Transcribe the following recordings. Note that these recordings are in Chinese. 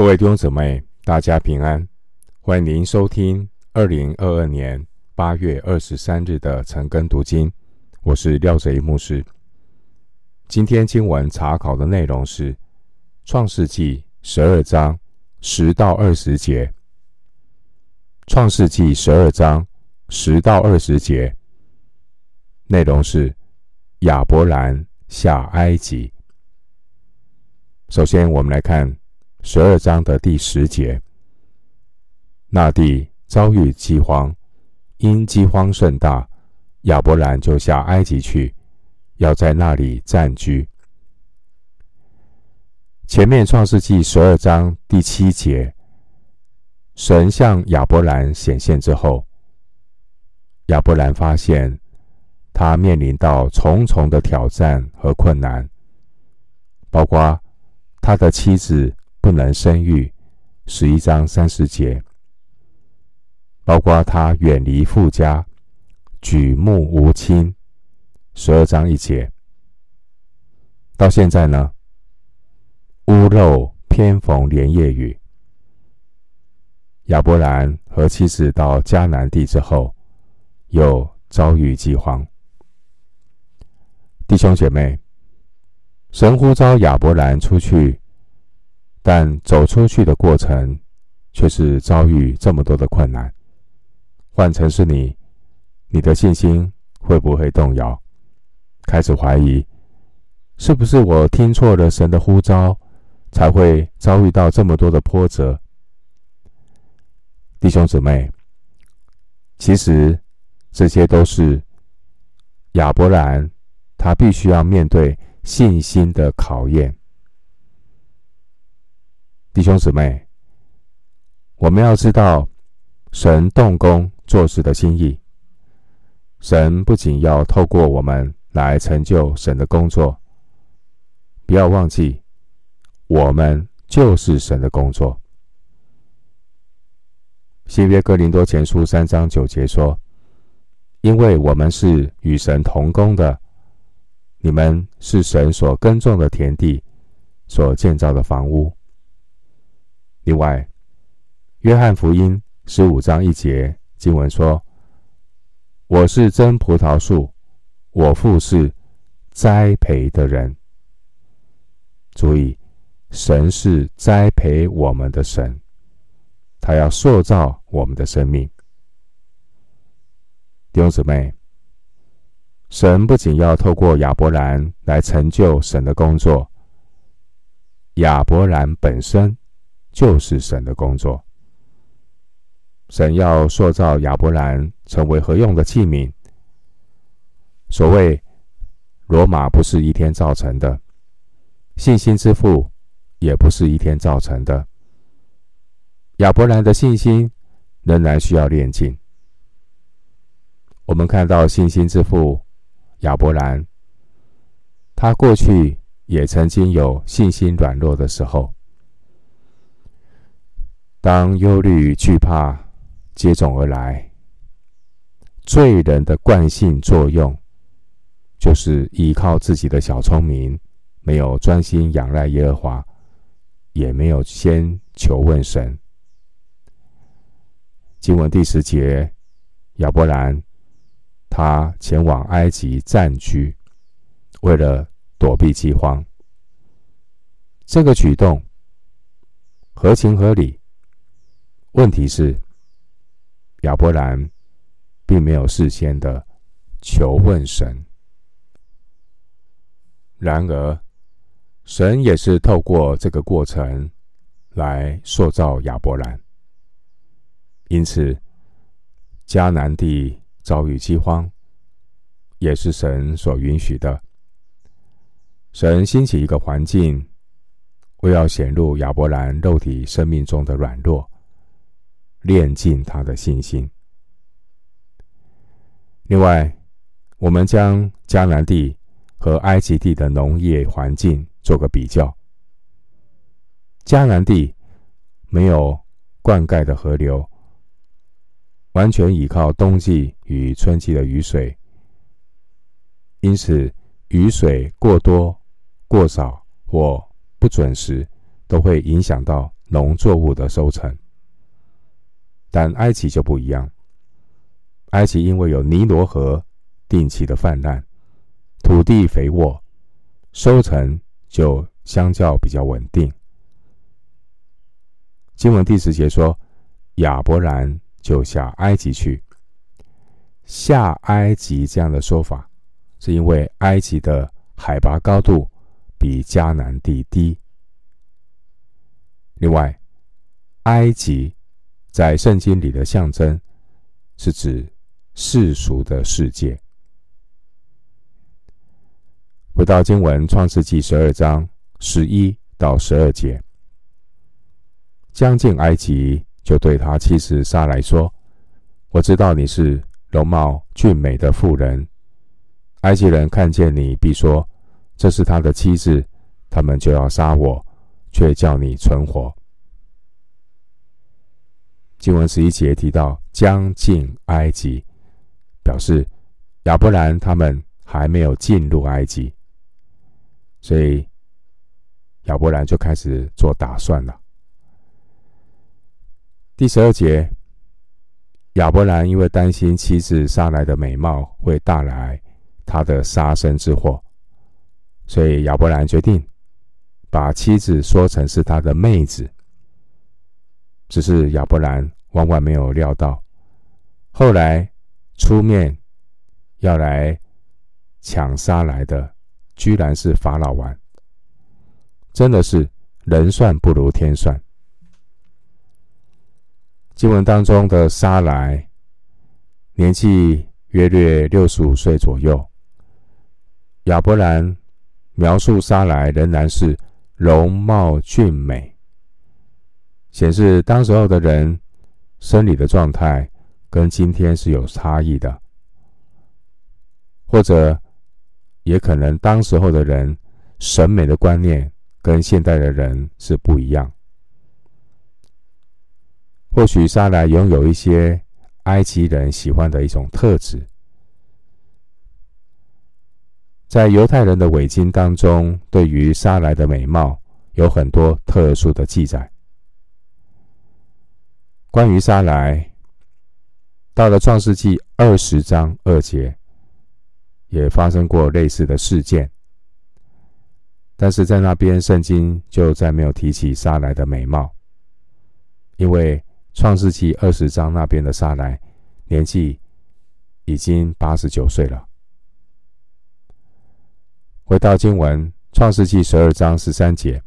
各位弟兄姊妹，大家平安！欢迎您收听二零二二年八月二十三日的晨更读经。我是廖哲一牧师。今天经文查考的内容是《创世纪》十二章十到二十节。《创世纪》十二章十到二十节内容是亚伯兰下埃及。首先，我们来看。十二章的第十节，那地遭遇饥荒，因饥荒甚大，亚伯兰就下埃及去，要在那里暂居。前面创世纪十二章第七节，神向亚伯兰显现之后，亚伯兰发现他面临到重重的挑战和困难，包括他的妻子。不能生育，十一章三十节，包括他远离富家，举目无亲，十二章一节。到现在呢，屋漏偏逢连夜雨。亚伯兰和妻子到迦南地之后，又遭遇饥荒。弟兄姐妹，神呼召亚伯兰出去。但走出去的过程，却是遭遇这么多的困难。换成是你，你的信心会不会动摇？开始怀疑，是不是我听错了神的呼召，才会遭遇到这么多的波折？弟兄姊妹，其实这些都是亚伯兰他必须要面对信心的考验。弟兄姊妹，我们要知道神动工做事的心意。神不仅要透过我们来成就神的工作，不要忘记，我们就是神的工作。新约哥林多前书三章九节说：“因为我们是与神同工的，你们是神所耕种的田地，所建造的房屋。”另外，《约翰福音》十五章一节经文说：“我是真葡萄树，我父是栽培的人。”注意，神是栽培我们的神，他要塑造我们的生命。弟兄姊妹，神不仅要透过亚伯兰来成就神的工作，亚伯兰本身。就是神的工作。神要塑造亚伯兰成为何用的器皿。所谓罗马不是一天造成的，信心之父也不是一天造成的。亚伯兰的信心仍然需要练尽。我们看到信心之父亚伯兰，他过去也曾经有信心软弱的时候。当忧虑与惧怕接踵而来，罪人的惯性作用就是依靠自己的小聪明，没有专心仰赖耶和华，也没有先求问神。经文第十节，亚伯兰他前往埃及暂居，为了躲避饥荒。这个举动合情合理。问题是，亚伯兰并没有事先的求问神。然而，神也是透过这个过程来塑造亚伯兰。因此，迦南地遭遇饥荒，也是神所允许的。神兴起一个环境，为要显露亚伯兰肉体生命中的软弱。练尽他的信心。另外，我们将迦南地和埃及地的农业环境做个比较。迦南地没有灌溉的河流，完全依靠冬季与春季的雨水，因此雨水过多、过少或不准时，都会影响到农作物的收成。但埃及就不一样，埃及因为有尼罗河定期的泛滥，土地肥沃，收成就相较比较稳定。经文第十节说，亚伯兰就下埃及去。下埃及这样的说法，是因为埃及的海拔高度比迦南地低。另外，埃及在圣经里的象征，是指世俗的世界。回到经文，创世记十二章十一到十二节，将近埃及，就对他妻子撒来说：“我知道你是。”容貌俊美的妇人，埃及人看见你，必说：“这是他的妻子。”他们就要杀我，却叫你存活。经文十一节提到将近埃及，表示亚伯兰他们还没有进入埃及，所以亚伯兰就开始做打算了。第十二节。亚伯兰因为担心妻子撒来的美貌会带来他的杀身之祸，所以亚伯兰决定把妻子说成是他的妹子。只是亚伯兰万万没有料到，后来出面要来抢杀来的，居然是法老王。真的是人算不如天算。经文当中的沙来年纪约略六十五岁左右。亚伯兰描述沙来仍然是容貌俊美，显示当时候的人生理的状态跟今天是有差异的，或者也可能当时候的人审美的观念跟现代的人是不一样。或许莎莱拥有一些埃及人喜欢的一种特质，在犹太人的伪经当中，对于莎莱的美貌有很多特殊的记载。关于撒莱，到了创世纪二十章二节，也发生过类似的事件，但是在那边圣经就再没有提起撒莱的美貌，因为。创世纪二十章那边的撒莱，年纪已经八十九岁了。回到经文，创世纪十二章十三节，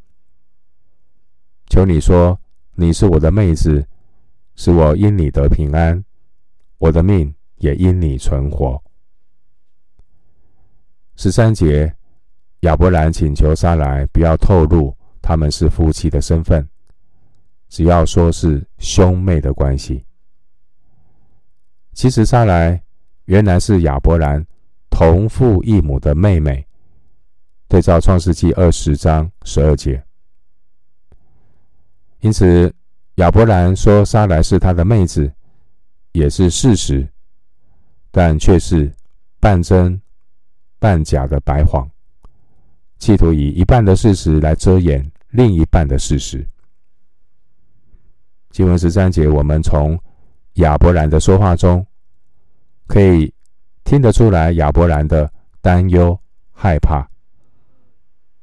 求你说你是我的妹子，使我因你得平安，我的命也因你存活。十三节，亚伯兰请求撒莱不要透露他们是夫妻的身份。只要说是兄妹的关系，其实撒莱原来是亚伯兰同父异母的妹妹。对照创世纪二十章十二节，因此亚伯兰说撒莱是他的妹子，也是事实，但却是半真半假的白谎，企图以一半的事实来遮掩另一半的事实。经文十三节，我们从亚伯兰的说话中可以听得出来亚伯兰的担忧、害怕，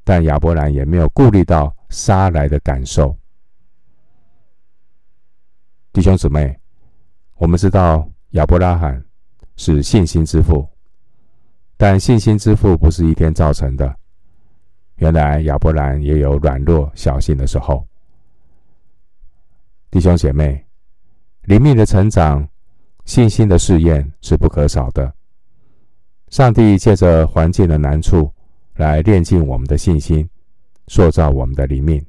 但亚伯兰也没有顾虑到撒莱的感受。弟兄姊妹，我们知道亚伯拉罕是信心之父，但信心之父不是一天造成的。原来亚伯兰也有软弱、小心的时候。弟兄姐妹，灵命的成长、信心的试验是不可少的。上帝借着环境的难处来炼尽我们的信心，塑造我们的灵命。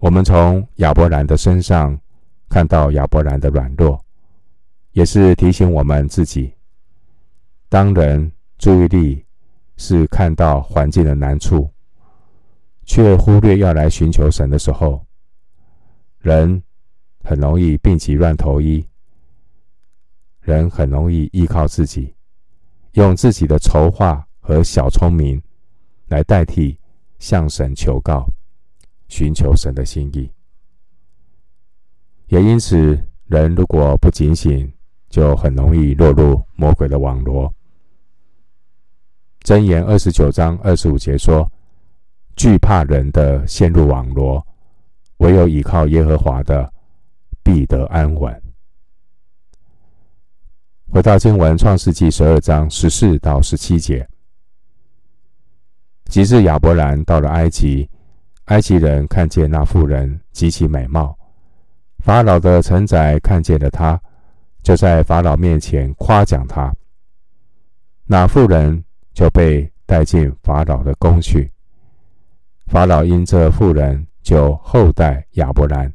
我们从亚伯兰的身上看到亚伯兰的软弱，也是提醒我们自己：当人注意力是看到环境的难处，却忽略要来寻求神的时候。人很容易病急乱投医，人很容易依靠自己，用自己的筹划和小聪明来代替向神求告，寻求神的心意。也因此，人如果不警醒，就很容易落入魔鬼的网罗。箴言二十九章二十五节说：“惧怕人的陷入网罗，唯有倚靠耶和华的，必得安稳。”回到经文，《创世纪》十二章十四到十七节。及至亚伯兰到了埃及，埃及人看见那妇人极其美貌，法老的臣宰看见了她，就在法老面前夸奖她。那妇人就被带进法老的宫去。法老因这妇人就厚待亚伯兰，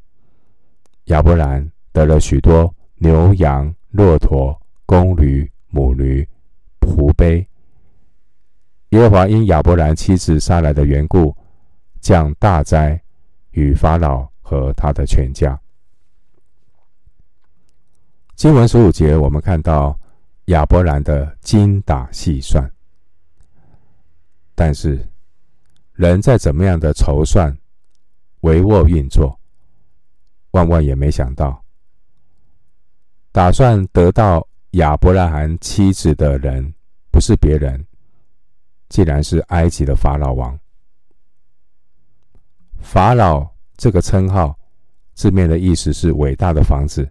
亚伯兰得了许多牛羊、骆驼。公驴、母驴、仆婢。耶和华因亚伯兰妻子撒来的缘故，降大灾与法老和他的全家。经文十五节，我们看到亚伯兰的精打细算。但是，人再怎么样的筹算、帷幄运作，万万也没想到，打算得到。亚伯拉罕妻子的人不是别人，竟然是埃及的法老王。法老这个称号，字面的意思是伟大的房子。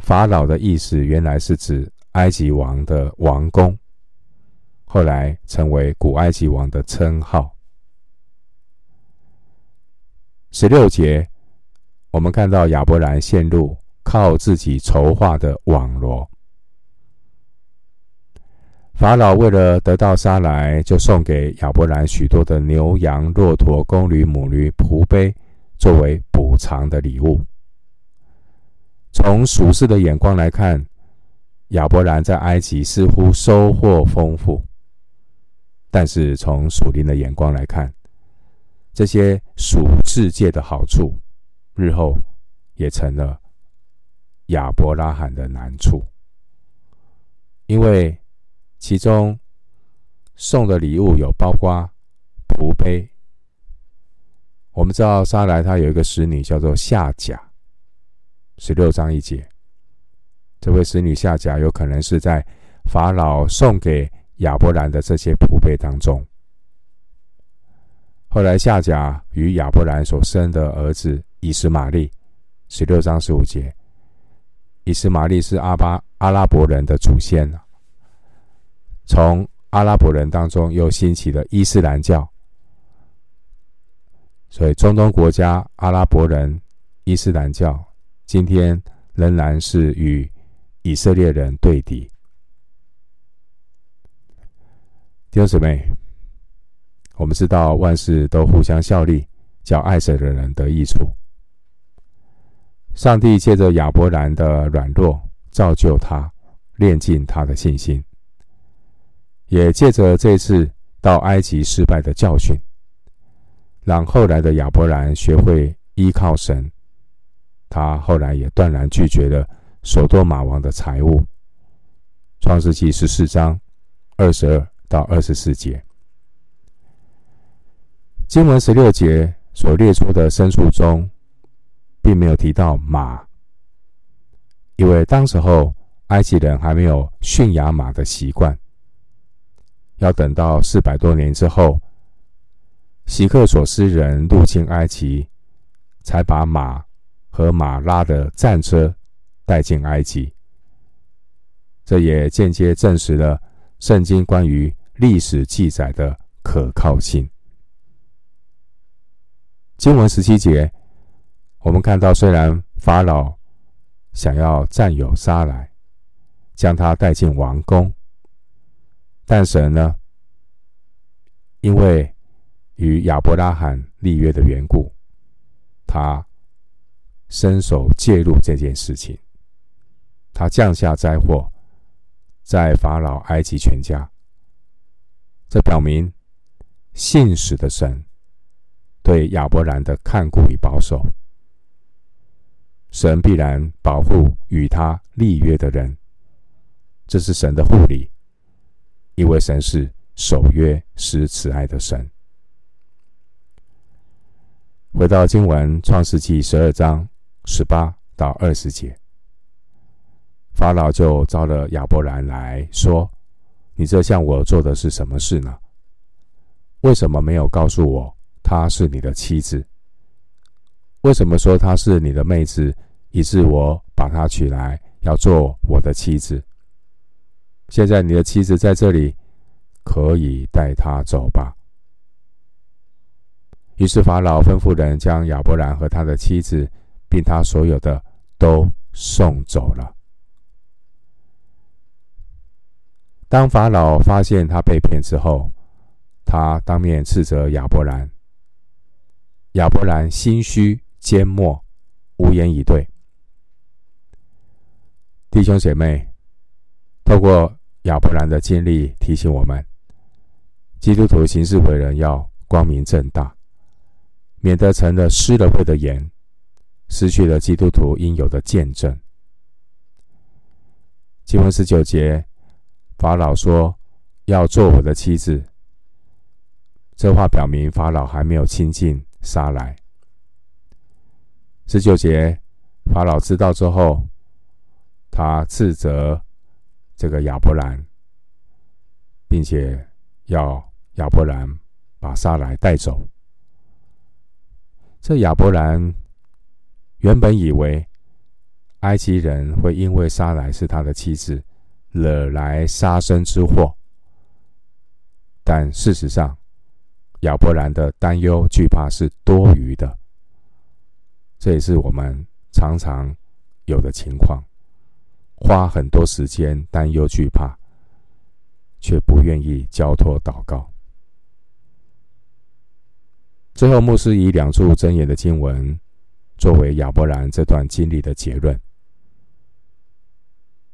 法老的意思原来是指埃及王的王宫，后来成为古埃及王的称号。十六节，我们看到亚伯兰陷入。靠自己筹划的网罗，法老为了得到沙来，就送给亚伯兰许多的牛羊、骆驼、公驴、母驴、仆婢，作为补偿的礼物。从属世的眼光来看，亚伯兰在埃及似乎收获丰富，但是从属灵的眼光来看，这些属世界的好处，日后也成了。亚伯拉罕的难处，因为其中送的礼物有包括仆婢。我们知道撒莱他有一个使女叫做夏甲，十六章一节，这位使女夏甲有可能是在法老送给亚伯兰的这些仆婢当中。后来夏甲与亚伯兰所生的儿子以斯玛利，十六章十五节。以斯玛利是阿巴阿拉伯人的祖先，从阿拉伯人当中又兴起了伊斯兰教，所以中东国家阿拉伯人伊斯兰教今天仍然是与以色列人对敌。弟兄姊妹，我们知道万事都互相效力，叫爱神的人得益处。上帝借着亚伯兰的软弱造就他，炼尽他的信心，也借着这次到埃及失败的教训，让后来的亚伯兰学会依靠神。他后来也断然拒绝了所多玛王的财物。创世记十四章二十二到二十四节，经文十六节所列出的牲畜中。并没有提到马，因为当时候埃及人还没有驯养马的习惯，要等到四百多年之后，希克索斯人入侵埃及，才把马和马拉的战车带进埃及。这也间接证实了圣经关于历史记载的可靠性。经文十七节。我们看到，虽然法老想要占有沙来，将他带进王宫，但神呢，因为与亚伯拉罕立约的缘故，他伸手介入这件事情，他降下灾祸，在法老、埃及全家。这表明信实的神对亚伯兰的看顾与保守。神必然保护与他立约的人，这是神的护理，因为神是守约施慈爱的神。回到经文，创世记十二章十八到二十节，法老就召了亚伯兰来说：“你这向我做的是什么事呢？为什么没有告诉我她是你的妻子？为什么说她是你的妹子，以致我把她娶来要做我的妻子？现在你的妻子在这里，可以带她走吧。”于是法老吩咐人将亚伯兰和他的妻子，并他所有的都送走了。当法老发现他被骗之后，他当面斥责亚伯兰。亚伯兰心虚缄默，无言以对。弟兄姐妹，透过亚伯兰的经历提醒我们，基督徒行事为人要光明正大。免得成了失了会的盐，失去了基督徒应有的见证。经文十九节，法老说要做我的妻子。这话表明法老还没有亲近撒莱。十九节，法老知道之后，他斥责这个亚伯兰，并且要亚伯兰把撒莱带走。这亚伯兰原本以为埃及人会因为撒莱是他的妻子，惹来杀身之祸，但事实上，亚伯兰的担忧惧怕是多余的。这也是我们常常有的情况，花很多时间担忧惧怕，却不愿意交托祷告。最后，牧师以两处箴言的经文作为亚伯兰这段经历的结论。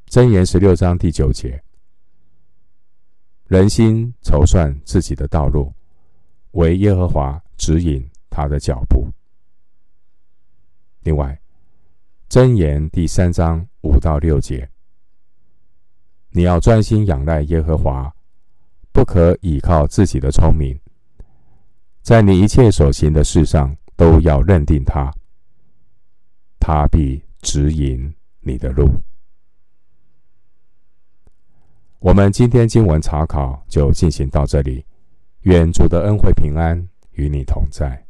箴言十六章第九节：人心筹算自己的道路，唯耶和华指引他的脚步。另外，箴言第三章五到六节：你要专心仰赖耶和华，不可倚靠自己的聪明。在你一切所行的事上，都要认定他，他必指引你的路。我们今天经文查考就进行到这里，愿主的恩惠平安与你同在。